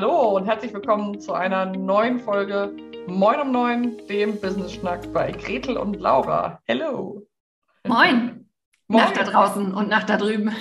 Hallo und herzlich willkommen zu einer neuen Folge Moin um Neun, dem Business Schnack bei Gretel und Laura. Hello. Moin. Moin. Nach da draußen und nach da drüben.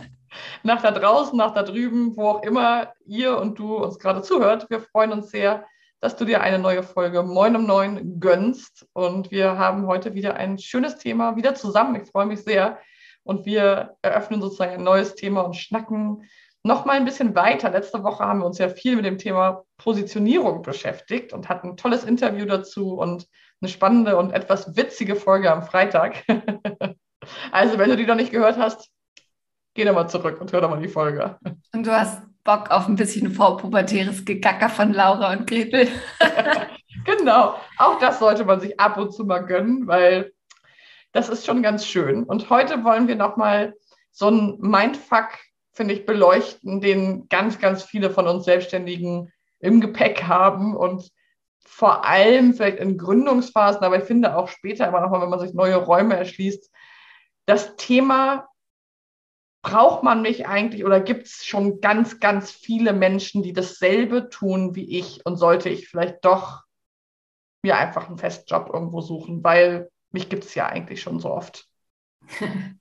nach da draußen, nach da drüben, wo auch immer ihr und du uns gerade zuhört. Wir freuen uns sehr, dass du dir eine neue Folge Moin um Neun gönnst. Und wir haben heute wieder ein schönes Thema wieder zusammen. Ich freue mich sehr. Und wir eröffnen sozusagen ein neues Thema und schnacken noch mal ein bisschen weiter. Letzte Woche haben wir uns ja viel mit dem Thema Positionierung beschäftigt und hatten ein tolles Interview dazu und eine spannende und etwas witzige Folge am Freitag. also, wenn du die noch nicht gehört hast, geh doch mal zurück und hör doch mal die Folge. Und du hast Bock auf ein bisschen vorpubertäres Gegacker von Laura und Gretel. genau, auch das sollte man sich ab und zu mal gönnen, weil das ist schon ganz schön. Und heute wollen wir noch mal so ein Mindfuck finde ich, beleuchten, den ganz, ganz viele von uns Selbstständigen im Gepäck haben und vor allem vielleicht in Gründungsphasen, aber ich finde auch später immer noch mal, wenn man sich neue Räume erschließt, das Thema braucht man mich eigentlich oder gibt es schon ganz, ganz viele Menschen, die dasselbe tun wie ich und sollte ich vielleicht doch mir einfach einen Festjob irgendwo suchen, weil mich gibt es ja eigentlich schon so oft.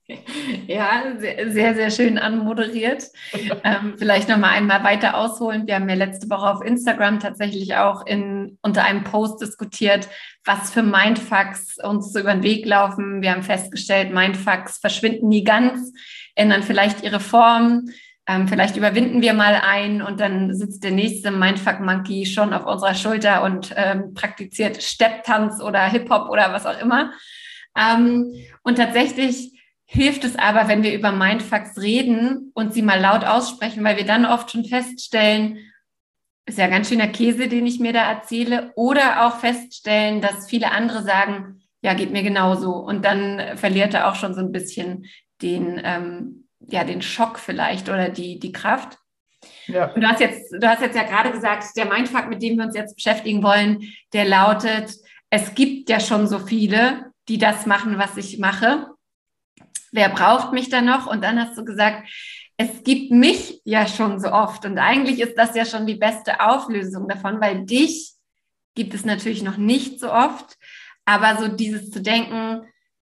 Ja, sehr, sehr schön anmoderiert. ähm, vielleicht noch mal einmal weiter ausholen. Wir haben ja letzte Woche auf Instagram tatsächlich auch in, unter einem Post diskutiert, was für Mindfucks uns so über den Weg laufen. Wir haben festgestellt, Mindfucks verschwinden nie ganz, ändern vielleicht ihre Form. Ähm, vielleicht überwinden wir mal ein und dann sitzt der nächste Mindfuck-Monkey schon auf unserer Schulter und ähm, praktiziert Stepptanz oder Hip-Hop oder was auch immer. Ähm, und tatsächlich hilft es aber, wenn wir über Mindfucks reden und sie mal laut aussprechen, weil wir dann oft schon feststellen, ist ja ganz schöner Käse, den ich mir da erzähle, oder auch feststellen, dass viele andere sagen, ja, geht mir genauso. Und dann verliert er auch schon so ein bisschen den, ähm, ja, den Schock vielleicht oder die, die Kraft. Ja. Und du hast jetzt, du hast jetzt ja gerade gesagt, der Mindfuck, mit dem wir uns jetzt beschäftigen wollen, der lautet, es gibt ja schon so viele, die das machen, was ich mache. Wer braucht mich da noch? Und dann hast du gesagt, es gibt mich ja schon so oft. Und eigentlich ist das ja schon die beste Auflösung davon, weil dich gibt es natürlich noch nicht so oft. Aber so dieses zu denken,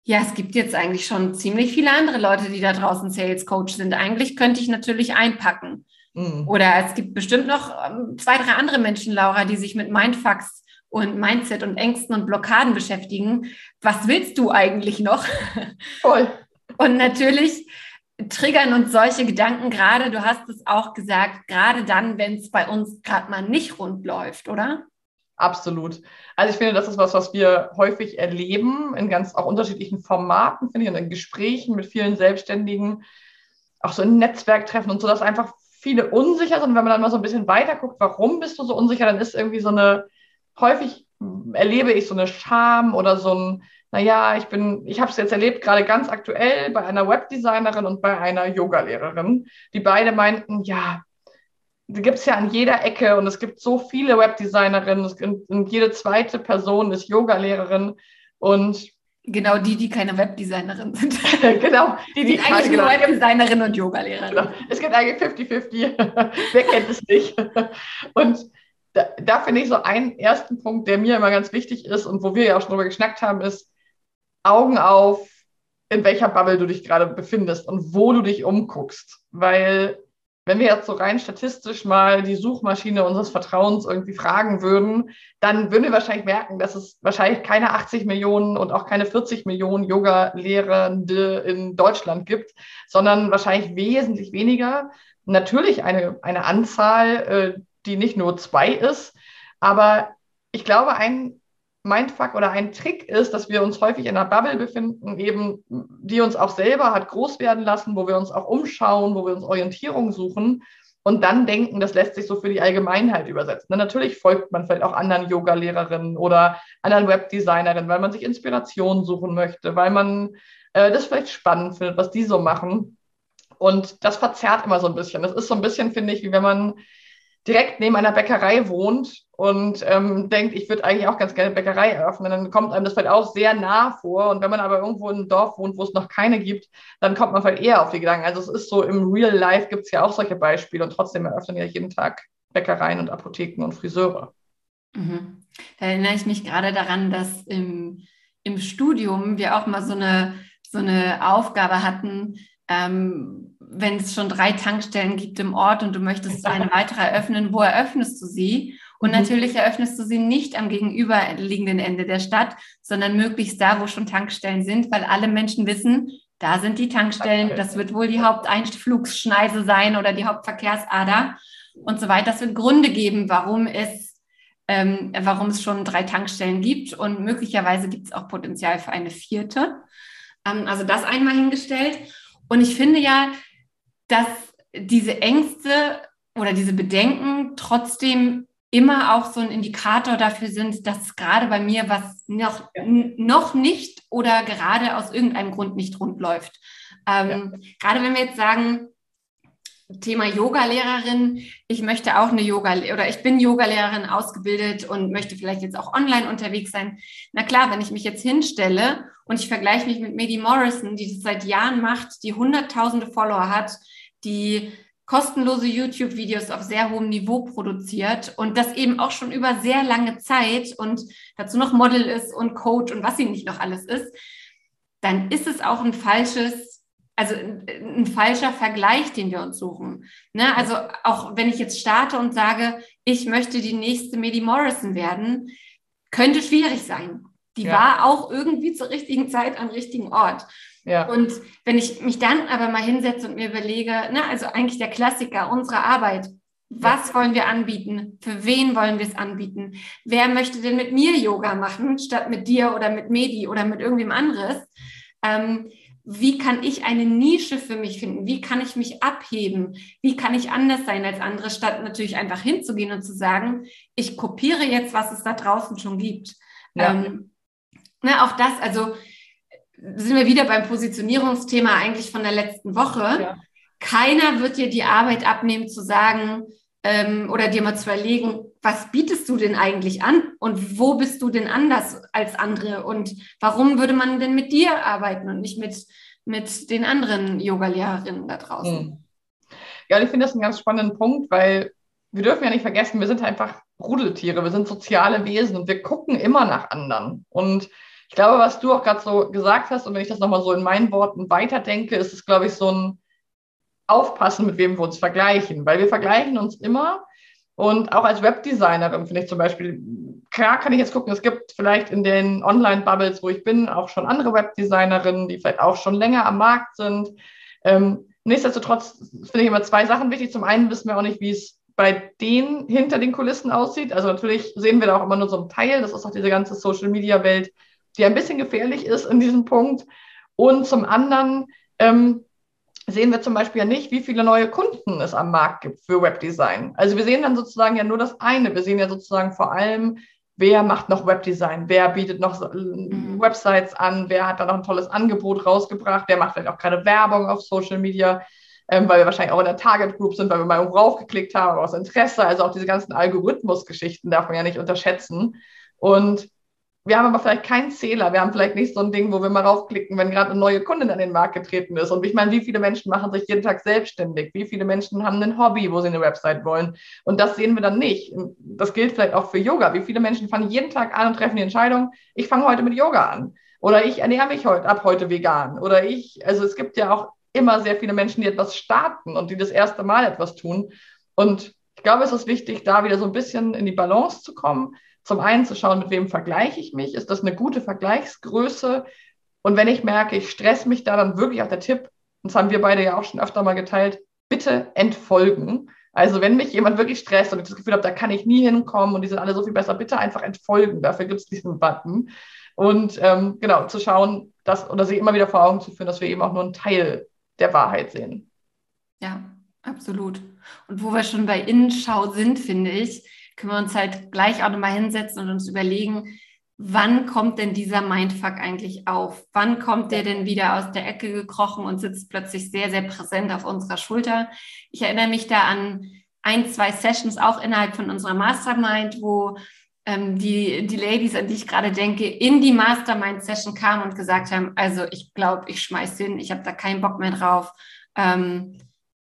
ja, es gibt jetzt eigentlich schon ziemlich viele andere Leute, die da draußen Sales Coach sind. Eigentlich könnte ich natürlich einpacken. Mhm. Oder es gibt bestimmt noch ähm, zwei, drei andere Menschen, Laura, die sich mit Mindfucks und Mindset und Ängsten und Blockaden beschäftigen. Was willst du eigentlich noch? Voll. Und natürlich triggern uns solche Gedanken gerade, du hast es auch gesagt, gerade dann, wenn es bei uns gerade mal nicht rund läuft, oder? Absolut. Also ich finde, das ist was, was wir häufig erleben in ganz auch unterschiedlichen Formaten, finde ich, und in Gesprächen mit vielen Selbstständigen, auch so in Netzwerktreffen und so, dass einfach viele unsicher sind. Und wenn man dann mal so ein bisschen weiter guckt, warum bist du so unsicher, dann ist irgendwie so eine häufig erlebe ich so eine Scham oder so ein, naja, ich bin, ich habe es jetzt erlebt, gerade ganz aktuell bei einer Webdesignerin und bei einer Yogalehrerin, die beide meinten, ja, die gibt es ja an jeder Ecke und es gibt so viele Webdesignerinnen und jede zweite Person ist Yogalehrerin und Genau die, die keine Webdesignerin sind. genau, die, die, die eigentlich genau. nur Webdesignerin und Yogalehrerin. Genau. Es gibt eigentlich 50-50. Wer kennt es nicht? Und da, da finde ich so einen ersten Punkt, der mir immer ganz wichtig ist und wo wir ja auch schon drüber geschnackt haben, ist Augen auf, in welcher Bubble du dich gerade befindest und wo du dich umguckst. Weil wenn wir jetzt so rein statistisch mal die Suchmaschine unseres Vertrauens irgendwie fragen würden, dann würden wir wahrscheinlich merken, dass es wahrscheinlich keine 80 Millionen und auch keine 40 Millionen Yoga-Lehrende in Deutschland gibt, sondern wahrscheinlich wesentlich weniger. Natürlich eine, eine Anzahl, äh, die nicht nur zwei ist. Aber ich glaube, ein Mindfuck oder ein Trick ist, dass wir uns häufig in einer Bubble befinden, eben, die uns auch selber hat groß werden lassen, wo wir uns auch umschauen, wo wir uns Orientierung suchen und dann denken, das lässt sich so für die Allgemeinheit übersetzen. Und natürlich folgt man vielleicht auch anderen Yoga-Lehrerinnen oder anderen Webdesignerinnen, weil man sich Inspiration suchen möchte, weil man äh, das vielleicht spannend findet, was die so machen. Und das verzerrt immer so ein bisschen. Das ist so ein bisschen, finde ich, wie wenn man direkt neben einer Bäckerei wohnt und ähm, denkt, ich würde eigentlich auch ganz gerne Bäckerei eröffnen, dann kommt einem das vielleicht auch sehr nah vor. Und wenn man aber irgendwo in einem Dorf wohnt, wo es noch keine gibt, dann kommt man vielleicht eher auf die Gedanken. Also es ist so, im Real Life gibt es ja auch solche Beispiele und trotzdem eröffnen ja jeden Tag Bäckereien und Apotheken und Friseure. Mhm. Da erinnere ich mich gerade daran, dass im, im Studium wir auch mal so eine, so eine Aufgabe hatten, ähm, wenn es schon drei Tankstellen gibt im Ort und du möchtest eine weitere eröffnen, wo eröffnest du sie? Und mhm. natürlich eröffnest du sie nicht am gegenüberliegenden Ende der Stadt, sondern möglichst da, wo schon Tankstellen sind, weil alle Menschen wissen, da sind die Tankstellen, das wird wohl die Haupteinflugsschneise sein oder die Hauptverkehrsader und so weiter. Das wird Gründe geben, warum es, ähm, warum es schon drei Tankstellen gibt und möglicherweise gibt es auch Potenzial für eine vierte. Ähm, also das einmal hingestellt. Und ich finde ja, dass diese Ängste oder diese Bedenken trotzdem immer auch so ein Indikator dafür sind, dass gerade bei mir was noch, noch nicht oder gerade aus irgendeinem Grund nicht rund läuft. Ähm, ja. Gerade wenn wir jetzt sagen, Thema Yoga-Lehrerin, ich möchte auch eine Yoga oder ich bin Yoga-Lehrerin ausgebildet und möchte vielleicht jetzt auch online unterwegs sein. Na klar, wenn ich mich jetzt hinstelle und ich vergleiche mich mit Medi Morrison, die das seit Jahren macht, die hunderttausende Follower hat, die kostenlose YouTube-Videos auf sehr hohem Niveau produziert und das eben auch schon über sehr lange Zeit und dazu noch Model ist und Coach und was sie nicht noch alles ist, dann ist es auch ein falsches, also ein, falscher Vergleich, den wir uns suchen. Ne? Also auch wenn ich jetzt starte und sage, ich möchte die nächste Medi Morrison werden, könnte schwierig sein. Die ja. war auch irgendwie zur richtigen Zeit am richtigen Ort. Ja. Und wenn ich mich dann aber mal hinsetze und mir überlege, na, also eigentlich der Klassiker unserer Arbeit, was ja. wollen wir anbieten? Für wen wollen wir es anbieten? Wer möchte denn mit mir Yoga machen, statt mit dir oder mit Medi oder mit irgendwem anderes? Ähm, wie kann ich eine Nische für mich finden? Wie kann ich mich abheben? Wie kann ich anders sein als andere, statt natürlich einfach hinzugehen und zu sagen, ich kopiere jetzt, was es da draußen schon gibt. Ja. Ähm, ne, auch das, also sind wir wieder beim Positionierungsthema eigentlich von der letzten Woche. Ja. Keiner wird dir die Arbeit abnehmen zu sagen ähm, oder dir mal zu überlegen, was bietest du denn eigentlich an und wo bist du denn anders als andere und warum würde man denn mit dir arbeiten und nicht mit, mit den anderen Yoga-Lehrerinnen da draußen? Hm. Ja, ich finde das einen ganz spannenden Punkt, weil wir dürfen ja nicht vergessen, wir sind einfach Rudeltiere, wir sind soziale Wesen und wir gucken immer nach anderen. Und ich glaube, was du auch gerade so gesagt hast, und wenn ich das nochmal so in meinen Worten weiterdenke, ist es, glaube ich, so ein Aufpassen, mit wem wir uns vergleichen, weil wir vergleichen uns immer. Und auch als Webdesignerin finde ich zum Beispiel, klar kann ich jetzt gucken, es gibt vielleicht in den Online-Bubbles, wo ich bin, auch schon andere Webdesignerinnen, die vielleicht auch schon länger am Markt sind. Ähm, nichtsdestotrotz finde ich immer zwei Sachen wichtig. Zum einen wissen wir auch nicht, wie es bei denen hinter den Kulissen aussieht. Also natürlich sehen wir da auch immer nur so einen Teil. Das ist auch diese ganze Social-Media-Welt, die ein bisschen gefährlich ist in diesem Punkt. Und zum anderen ähm, sehen wir zum Beispiel ja nicht, wie viele neue Kunden es am Markt gibt für Webdesign. Also wir sehen dann sozusagen ja nur das eine. Wir sehen ja sozusagen vor allem, wer macht noch Webdesign, wer bietet noch mhm. Websites an, wer hat da noch ein tolles Angebot rausgebracht, wer macht vielleicht auch gerade Werbung auf Social Media, ähm, weil wir wahrscheinlich auch in der Target Group sind, weil wir mal irgendwo raufgeklickt haben, aus Interesse. Also auch diese ganzen Algorithmusgeschichten darf man ja nicht unterschätzen. Und wir haben aber vielleicht keinen Zähler. Wir haben vielleicht nicht so ein Ding, wo wir mal raufklicken, wenn gerade eine neue Kundin an den Markt getreten ist. Und ich meine, wie viele Menschen machen sich jeden Tag selbstständig? Wie viele Menschen haben ein Hobby, wo sie eine Website wollen? Und das sehen wir dann nicht. Das gilt vielleicht auch für Yoga. Wie viele Menschen fangen jeden Tag an und treffen die Entscheidung, ich fange heute mit Yoga an. Oder ich ernähre mich heute ab heute vegan. Oder ich, also es gibt ja auch immer sehr viele Menschen, die etwas starten und die das erste Mal etwas tun. Und ich glaube, es ist wichtig, da wieder so ein bisschen in die Balance zu kommen zum einen zu schauen, mit wem vergleiche ich mich, ist das eine gute Vergleichsgröße? Und wenn ich merke, ich stress mich da, dann wirklich auch der Tipp, und das haben wir beide ja auch schon öfter mal geteilt, bitte entfolgen. Also wenn mich jemand wirklich stresst und ich das Gefühl habe, da kann ich nie hinkommen und die sind alle so viel besser, bitte einfach entfolgen. Dafür gibt es diesen Button. Und ähm, genau, zu schauen, dass, oder sich immer wieder vor Augen zu führen, dass wir eben auch nur einen Teil der Wahrheit sehen. Ja, absolut. Und wo wir schon bei Innenschau sind, finde ich, können wir uns halt gleich auch nochmal hinsetzen und uns überlegen, wann kommt denn dieser Mindfuck eigentlich auf? Wann kommt der denn wieder aus der Ecke gekrochen und sitzt plötzlich sehr, sehr präsent auf unserer Schulter? Ich erinnere mich da an ein, zwei Sessions auch innerhalb von unserer Mastermind, wo ähm, die, die Ladies, an die ich gerade denke, in die Mastermind-Session kamen und gesagt haben, also ich glaube, ich schmeiß hin, ich habe da keinen Bock mehr drauf, ähm,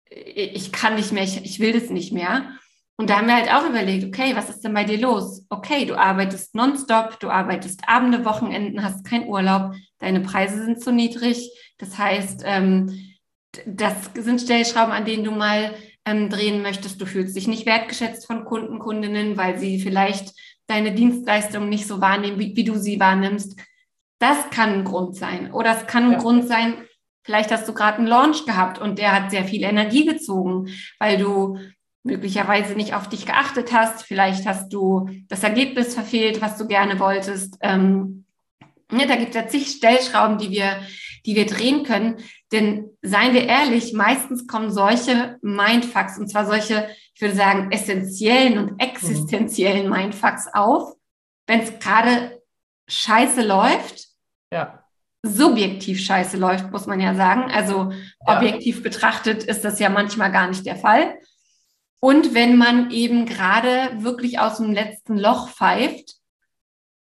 ich kann nicht mehr, ich, ich will das nicht mehr. Und da haben wir halt auch überlegt, okay, was ist denn bei dir los? Okay, du arbeitest nonstop, du arbeitest Abende, Wochenenden, hast keinen Urlaub, deine Preise sind zu niedrig. Das heißt, ähm, das sind Stellschrauben, an denen du mal ähm, drehen möchtest. Du fühlst dich nicht wertgeschätzt von Kunden, Kundinnen, weil sie vielleicht deine Dienstleistung nicht so wahrnehmen, wie, wie du sie wahrnimmst. Das kann ein Grund sein. Oder es kann ein ja. Grund sein, vielleicht hast du gerade einen Launch gehabt und der hat sehr viel Energie gezogen, weil du möglicherweise nicht auf dich geachtet hast, vielleicht hast du das Ergebnis verfehlt, was du gerne wolltest. Ähm, ja, da gibt es ja zig Stellschrauben, die wir, die wir drehen können. Denn seien wir ehrlich, meistens kommen solche Mindfucks, und zwar solche, ich würde sagen, essentiellen und existenziellen mhm. Mindfucks auf, wenn es gerade scheiße läuft. Ja. Subjektiv scheiße läuft, muss man ja sagen. Also ja. objektiv betrachtet ist das ja manchmal gar nicht der Fall. Und wenn man eben gerade wirklich aus dem letzten Loch pfeift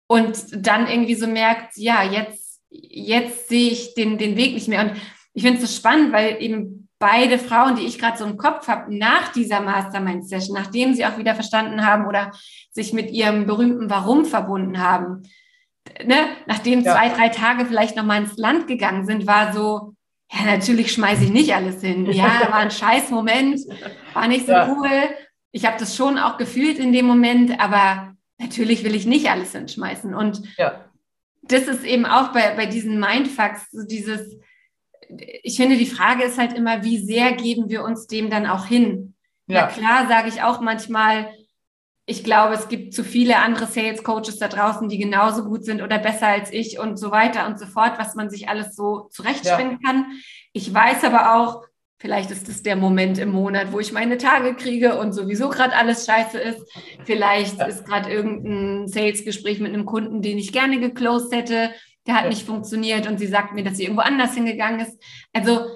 und dann irgendwie so merkt, ja, jetzt, jetzt sehe ich den, den Weg nicht mehr. Und ich finde es so spannend, weil eben beide Frauen, die ich gerade so im Kopf habe, nach dieser Mastermind-Session, nachdem sie auch wieder verstanden haben oder sich mit ihrem berühmten Warum verbunden haben, ne, nachdem ja. zwei, drei Tage vielleicht noch mal ins Land gegangen sind, war so, ja, natürlich schmeiße ich nicht alles hin. Ja, war ein scheiß Moment, war nicht so ja. cool. Ich habe das schon auch gefühlt in dem Moment, aber natürlich will ich nicht alles hinschmeißen. Und ja. das ist eben auch bei, bei diesen Mindfucks, so dieses, ich finde, die Frage ist halt immer, wie sehr geben wir uns dem dann auch hin? Ja, ja klar, sage ich auch manchmal, ich glaube, es gibt zu viele andere Sales Coaches da draußen, die genauso gut sind oder besser als ich und so weiter und so fort, was man sich alles so zurechtspinnen ja. kann. Ich weiß aber auch, vielleicht ist es der Moment im Monat, wo ich meine Tage kriege und sowieso gerade alles scheiße ist. Vielleicht ja. ist gerade irgendein Sales-Gespräch mit einem Kunden, den ich gerne geclosed hätte, der hat ja. nicht funktioniert und sie sagt mir, dass sie irgendwo anders hingegangen ist. Also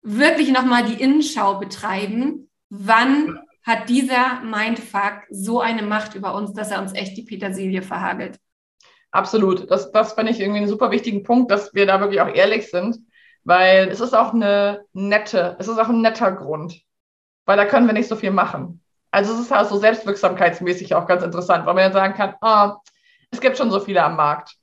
wirklich nochmal die Innenschau betreiben. Wann hat dieser Mindfuck so eine Macht über uns, dass er uns echt die Petersilie verhagelt. Absolut. Das, das fand ich irgendwie einen super wichtigen Punkt, dass wir da wirklich auch ehrlich sind, weil es ist auch eine nette, es ist auch ein netter Grund, weil da können wir nicht so viel machen. Also es ist halt so selbstwirksamkeitsmäßig auch ganz interessant, weil man ja sagen kann, ah, es gibt schon so viele am Markt.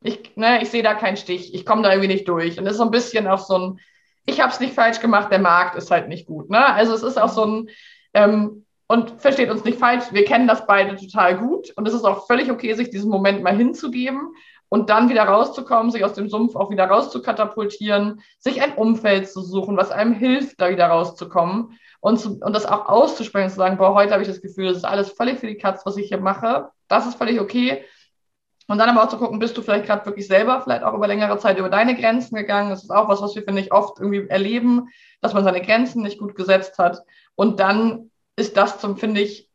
Ich, ne, ich sehe da keinen Stich, ich komme da irgendwie nicht durch. Und es ist so ein bisschen auch so ein, ich habe es nicht falsch gemacht, der Markt ist halt nicht gut. Ne? Also es ist auch so ein, ähm, und versteht uns nicht falsch, wir kennen das beide total gut und es ist auch völlig okay, sich diesen Moment mal hinzugeben und dann wieder rauszukommen, sich aus dem Sumpf auch wieder rauszukatapultieren, sich ein Umfeld zu suchen, was einem hilft, da wieder rauszukommen und, zu, und das auch auszusprechen, zu sagen, boah, heute habe ich das Gefühl, das ist alles völlig für die Katz, was ich hier mache, das ist völlig okay. Und dann aber auch zu gucken, bist du vielleicht gerade wirklich selber, vielleicht auch über längere Zeit über deine Grenzen gegangen. Das ist auch was, was wir, finde ich, oft irgendwie erleben, dass man seine Grenzen nicht gut gesetzt hat. Und dann ist das zum, finde ich,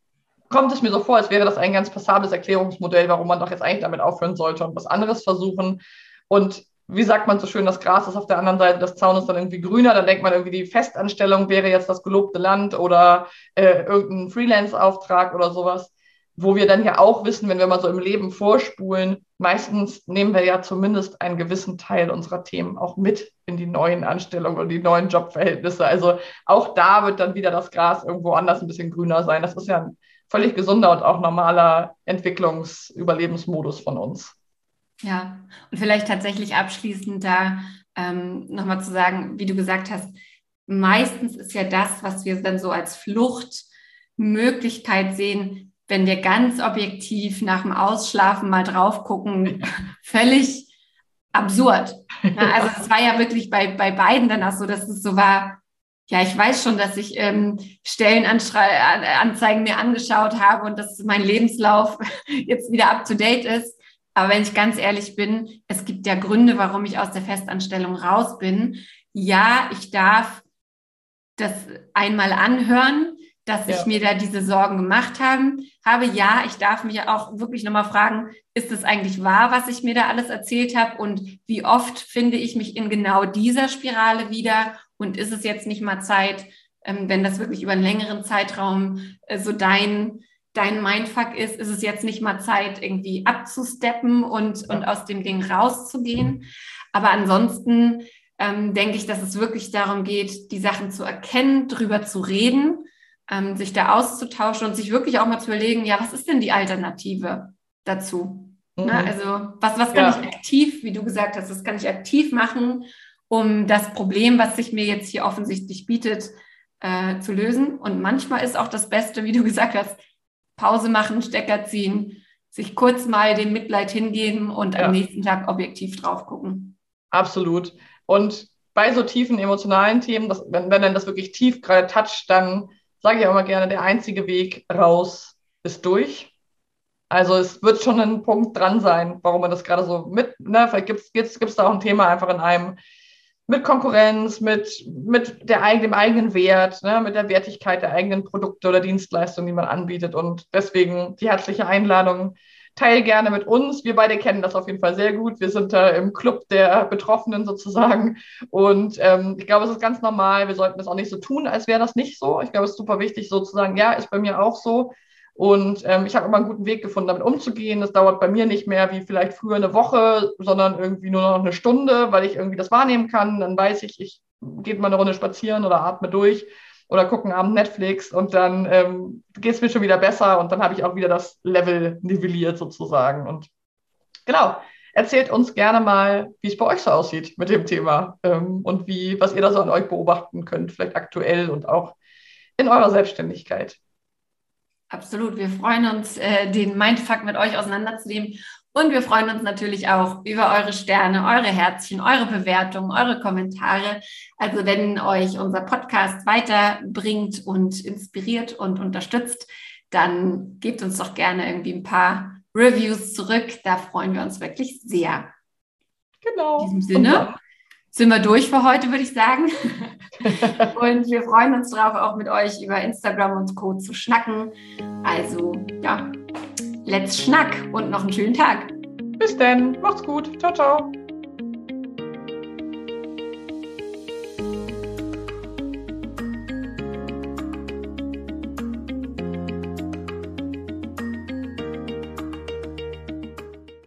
kommt es mir so vor, als wäre das ein ganz passables Erklärungsmodell, warum man doch jetzt eigentlich damit aufhören sollte und was anderes versuchen. Und wie sagt man so schön, das Gras ist auf der anderen Seite des Zaunes dann irgendwie grüner. Dann denkt man irgendwie, die Festanstellung wäre jetzt das gelobte Land oder äh, irgendein Freelance-Auftrag oder sowas wo wir dann ja auch wissen, wenn wir mal so im Leben vorspulen, meistens nehmen wir ja zumindest einen gewissen Teil unserer Themen auch mit in die neuen Anstellungen und die neuen Jobverhältnisse. Also auch da wird dann wieder das Gras irgendwo anders ein bisschen grüner sein. Das ist ja ein völlig gesunder und auch normaler Entwicklungsüberlebensmodus von uns. Ja, und vielleicht tatsächlich abschließend da ähm, nochmal zu sagen, wie du gesagt hast, meistens ist ja das, was wir dann so als Fluchtmöglichkeit sehen, wenn wir ganz objektiv nach dem Ausschlafen mal drauf gucken, völlig absurd. also es war ja wirklich bei, bei beiden dann auch so, dass es so war, ja, ich weiß schon, dass ich ähm, Stellenanzeigen mir angeschaut habe und dass mein Lebenslauf jetzt wieder up to date ist. Aber wenn ich ganz ehrlich bin, es gibt ja Gründe, warum ich aus der Festanstellung raus bin. Ja, ich darf das einmal anhören dass ja. ich mir da diese Sorgen gemacht haben, habe. Ja, ich darf mich auch wirklich nochmal fragen, ist es eigentlich wahr, was ich mir da alles erzählt habe? Und wie oft finde ich mich in genau dieser Spirale wieder? Und ist es jetzt nicht mal Zeit, ähm, wenn das wirklich über einen längeren Zeitraum äh, so dein, dein Mindfuck ist, ist es jetzt nicht mal Zeit, irgendwie abzusteppen und, und aus dem Ding rauszugehen? Aber ansonsten ähm, denke ich, dass es wirklich darum geht, die Sachen zu erkennen, drüber zu reden ähm, sich da auszutauschen und sich wirklich auch mal zu überlegen, ja, was ist denn die Alternative dazu? Ne? Mhm. Ne? Also was, was kann ja. ich aktiv, wie du gesagt hast, was kann ich aktiv machen, um das Problem, was sich mir jetzt hier offensichtlich bietet, äh, zu lösen. Und manchmal ist auch das Beste, wie du gesagt hast, Pause machen, Stecker ziehen, sich kurz mal dem Mitleid hingeben und ja. am nächsten Tag objektiv drauf gucken. Absolut. Und bei so tiefen emotionalen Themen, das, wenn, wenn dann das wirklich tief gerade toucht, dann sage ich auch immer gerne, der einzige Weg raus ist durch. Also es wird schon ein Punkt dran sein, warum man das gerade so mit, ne, vielleicht gibt es da auch ein Thema einfach in einem mit Konkurrenz, mit, mit der, dem eigenen Wert, ne, mit der Wertigkeit der eigenen Produkte oder Dienstleistungen, die man anbietet. Und deswegen die herzliche Einladung. Teil gerne mit uns. Wir beide kennen das auf jeden Fall sehr gut. Wir sind da im Club der Betroffenen sozusagen. Und ähm, ich glaube, es ist ganz normal. Wir sollten das auch nicht so tun, als wäre das nicht so. Ich glaube, es ist super wichtig, sozusagen, ja, ist bei mir auch so. Und ähm, ich habe immer einen guten Weg gefunden, damit umzugehen. Das dauert bei mir nicht mehr wie vielleicht früher eine Woche, sondern irgendwie nur noch eine Stunde, weil ich irgendwie das wahrnehmen kann. Dann weiß ich, ich gehe mal eine Runde spazieren oder atme durch oder gucke einen Abend Netflix und dann ähm, geht es mir schon wieder besser und dann habe ich auch wieder das Level nivelliert sozusagen. Und genau, erzählt uns gerne mal, wie es bei euch so aussieht mit dem Thema ähm, und wie, was ihr da so an euch beobachten könnt, vielleicht aktuell und auch in eurer Selbstständigkeit. Absolut. Wir freuen uns, äh, den Mindfuck mit euch auseinanderzunehmen. Und wir freuen uns natürlich auch über eure Sterne, eure Herzchen, eure Bewertungen, eure Kommentare. Also wenn euch unser Podcast weiterbringt und inspiriert und unterstützt, dann gebt uns doch gerne irgendwie ein paar Reviews zurück. Da freuen wir uns wirklich sehr. Genau. In diesem Sinne sind wir durch für heute, würde ich sagen. und wir freuen uns darauf, auch mit euch über Instagram und Co. zu schnacken. Also, ja, let's schnack und noch einen schönen Tag. Bis dann. Macht's gut. Ciao, ciao.